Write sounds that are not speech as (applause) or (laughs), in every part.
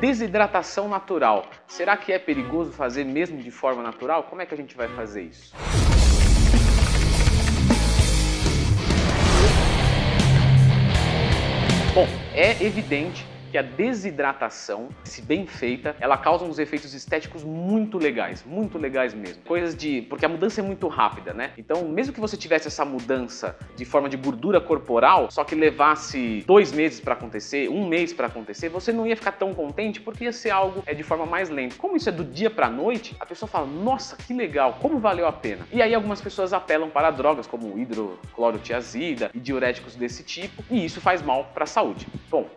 Desidratação natural. Será que é perigoso fazer mesmo de forma natural? Como é que a gente vai fazer isso? Bom, é evidente que a desidratação, se bem feita, ela causa uns efeitos estéticos muito legais, muito legais mesmo. Coisas de. porque a mudança é muito rápida, né? Então, mesmo que você tivesse essa mudança de forma de gordura corporal, só que levasse dois meses para acontecer, um mês para acontecer, você não ia ficar tão contente porque ia ser algo é, de forma mais lenta. Como isso é do dia para noite, a pessoa fala: nossa, que legal, como valeu a pena. E aí algumas pessoas apelam para drogas como hidroclorotiazida e diuréticos desse tipo, e isso faz mal para a saúde. Bom,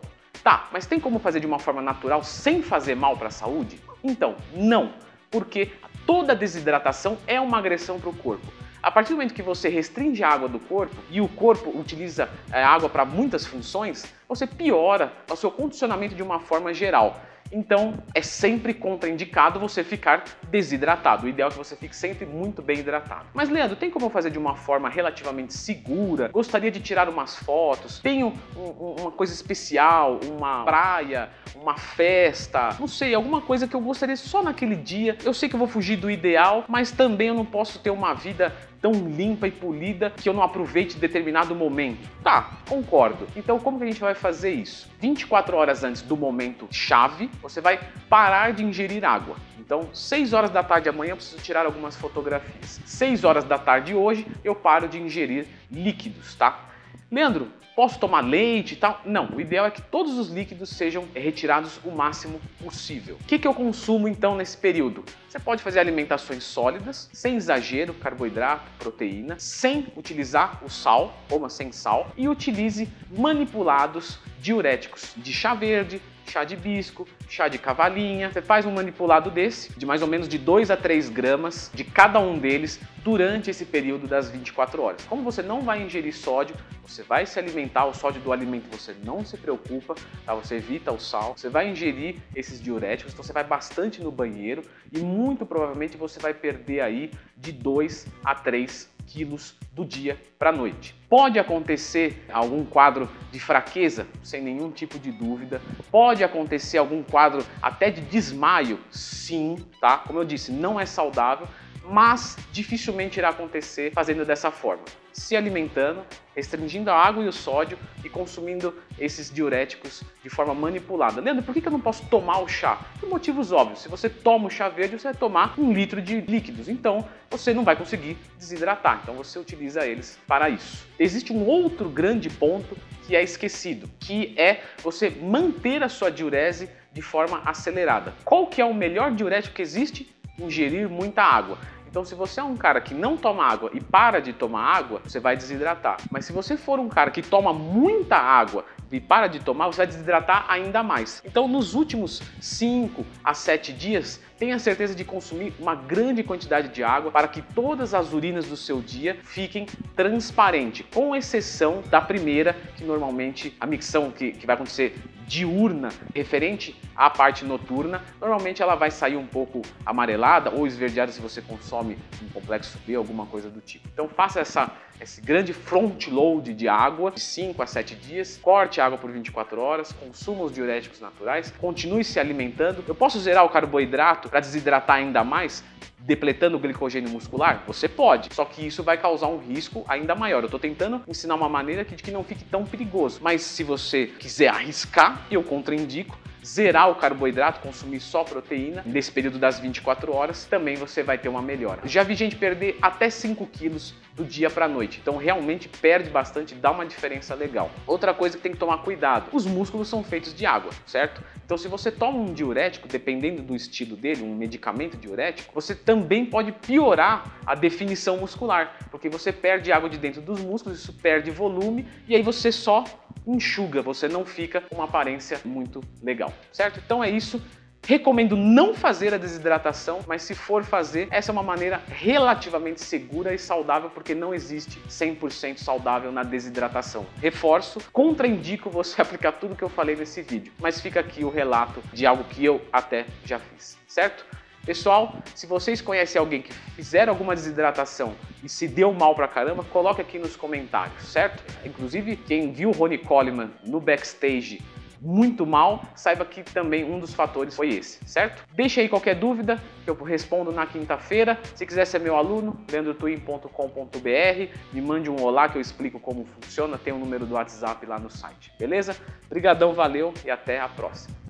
Tá, mas tem como fazer de uma forma natural sem fazer mal para a saúde? Então, não, porque toda desidratação é uma agressão para o corpo. A partir do momento que você restringe a água do corpo e o corpo utiliza a é, água para muitas funções, você piora o seu condicionamento de uma forma geral. Então é sempre contraindicado você ficar desidratado. O ideal é que você fique sempre muito bem hidratado. Mas Leandro, tem como fazer de uma forma relativamente segura? Gostaria de tirar umas fotos? Tenho um, uma coisa especial, uma praia, uma festa, não sei, alguma coisa que eu gostaria só naquele dia. Eu sei que eu vou fugir do ideal, mas também eu não posso ter uma vida tão limpa e polida que eu não aproveite determinado momento. Tá, concordo. Então como que a gente vai fazer isso? 24 horas antes do momento chave, você vai parar de ingerir água. Então, 6 horas da tarde amanhã eu preciso tirar algumas fotografias. 6 horas da tarde hoje eu paro de ingerir líquidos, tá? Leandro, posso tomar leite e tal? Não, o ideal é que todos os líquidos sejam retirados o máximo possível. O que, que eu consumo então nesse período? Você pode fazer alimentações sólidas, sem exagero, carboidrato, proteína, sem utilizar o sal, coma sem sal, e utilize manipulados diuréticos de chá verde, chá de hibisco, chá de cavalinha. Você faz um manipulado desse, de mais ou menos de 2 a 3 gramas de cada um deles durante esse período das 24 horas. Como você não vai ingerir sódio, você vai se alimentar, o sódio do alimento você não se preocupa, tá? você evita o sal, você vai ingerir esses diuréticos, então você vai bastante no banheiro e muito provavelmente você vai perder aí de 2 a 3 quilos do dia para a noite. Pode acontecer algum quadro de fraqueza, sem nenhum tipo de dúvida. Pode acontecer algum quadro até de desmaio, sim, tá? Como eu disse, não é saudável, mas dificilmente irá acontecer fazendo dessa forma. Se alimentando, restringindo a água e o sódio e consumindo esses diuréticos de forma manipulada. Leandro, por que eu não posso tomar o chá? Por motivos óbvios. Se você toma o chá verde, você vai tomar um litro de líquidos. Então, você não vai conseguir desidratar. Então, você utiliza eles para isso. Existe um outro grande ponto que é esquecido, que é você manter a sua diurese de forma acelerada. Qual que é o melhor diurético que existe? Ingerir muita água. Então, se você é um cara que não toma água e para de tomar água, você vai desidratar. Mas se você for um cara que toma muita água e para de tomar, você vai desidratar ainda mais. Então, nos últimos 5 a 7 dias, tenha certeza de consumir uma grande quantidade de água para que todas as urinas do seu dia fiquem transparentes, com exceção da primeira, que normalmente a micção que, que vai acontecer diurna referente à parte noturna, normalmente ela vai sair um pouco amarelada ou esverdeada se você consome um complexo B, alguma coisa do tipo. Então faça essa, esse grande front load de água de 5 a 7 dias, corte água por 24 horas, consuma os diuréticos naturais, continue se alimentando. Eu posso zerar o carboidrato para desidratar ainda mais? Depletando o glicogênio muscular? Você pode, só que isso vai causar um risco ainda maior. Eu estou tentando ensinar uma maneira de que não fique tão perigoso, mas se você quiser arriscar, eu contraindico zerar o carboidrato, consumir só proteína nesse período das 24 horas, também você vai ter uma melhora. Já vi gente perder até 5 quilos do dia para noite, então realmente perde bastante, dá uma diferença legal. Outra coisa que tem que tomar cuidado, os músculos são feitos de água, certo? Então se você toma um diurético, dependendo do estilo dele, um medicamento diurético, você também pode piorar a definição muscular, porque você perde água de dentro dos músculos, isso perde volume e aí você só enxuga, você não fica com uma aparência muito legal, certo? Então é isso. Recomendo não fazer a desidratação, mas se for fazer, essa é uma maneira relativamente segura e saudável, porque não existe 100% saudável na desidratação. Reforço, contraindico você (laughs) aplicar tudo que eu falei nesse vídeo, mas fica aqui o relato de algo que eu até já fiz, certo? Pessoal, se vocês conhecem alguém que fizeram alguma desidratação e se deu mal pra caramba, coloque aqui nos comentários, certo? Inclusive, quem viu o Ronnie Coleman no backstage muito mal, saiba que também um dos fatores foi esse, certo? Deixa aí qualquer dúvida que eu respondo na quinta-feira. Se quiser ser meu aluno, leandrotwin.com.br, me mande um olá que eu explico como funciona, tem o um número do WhatsApp lá no site, beleza? Obrigadão, valeu e até a próxima.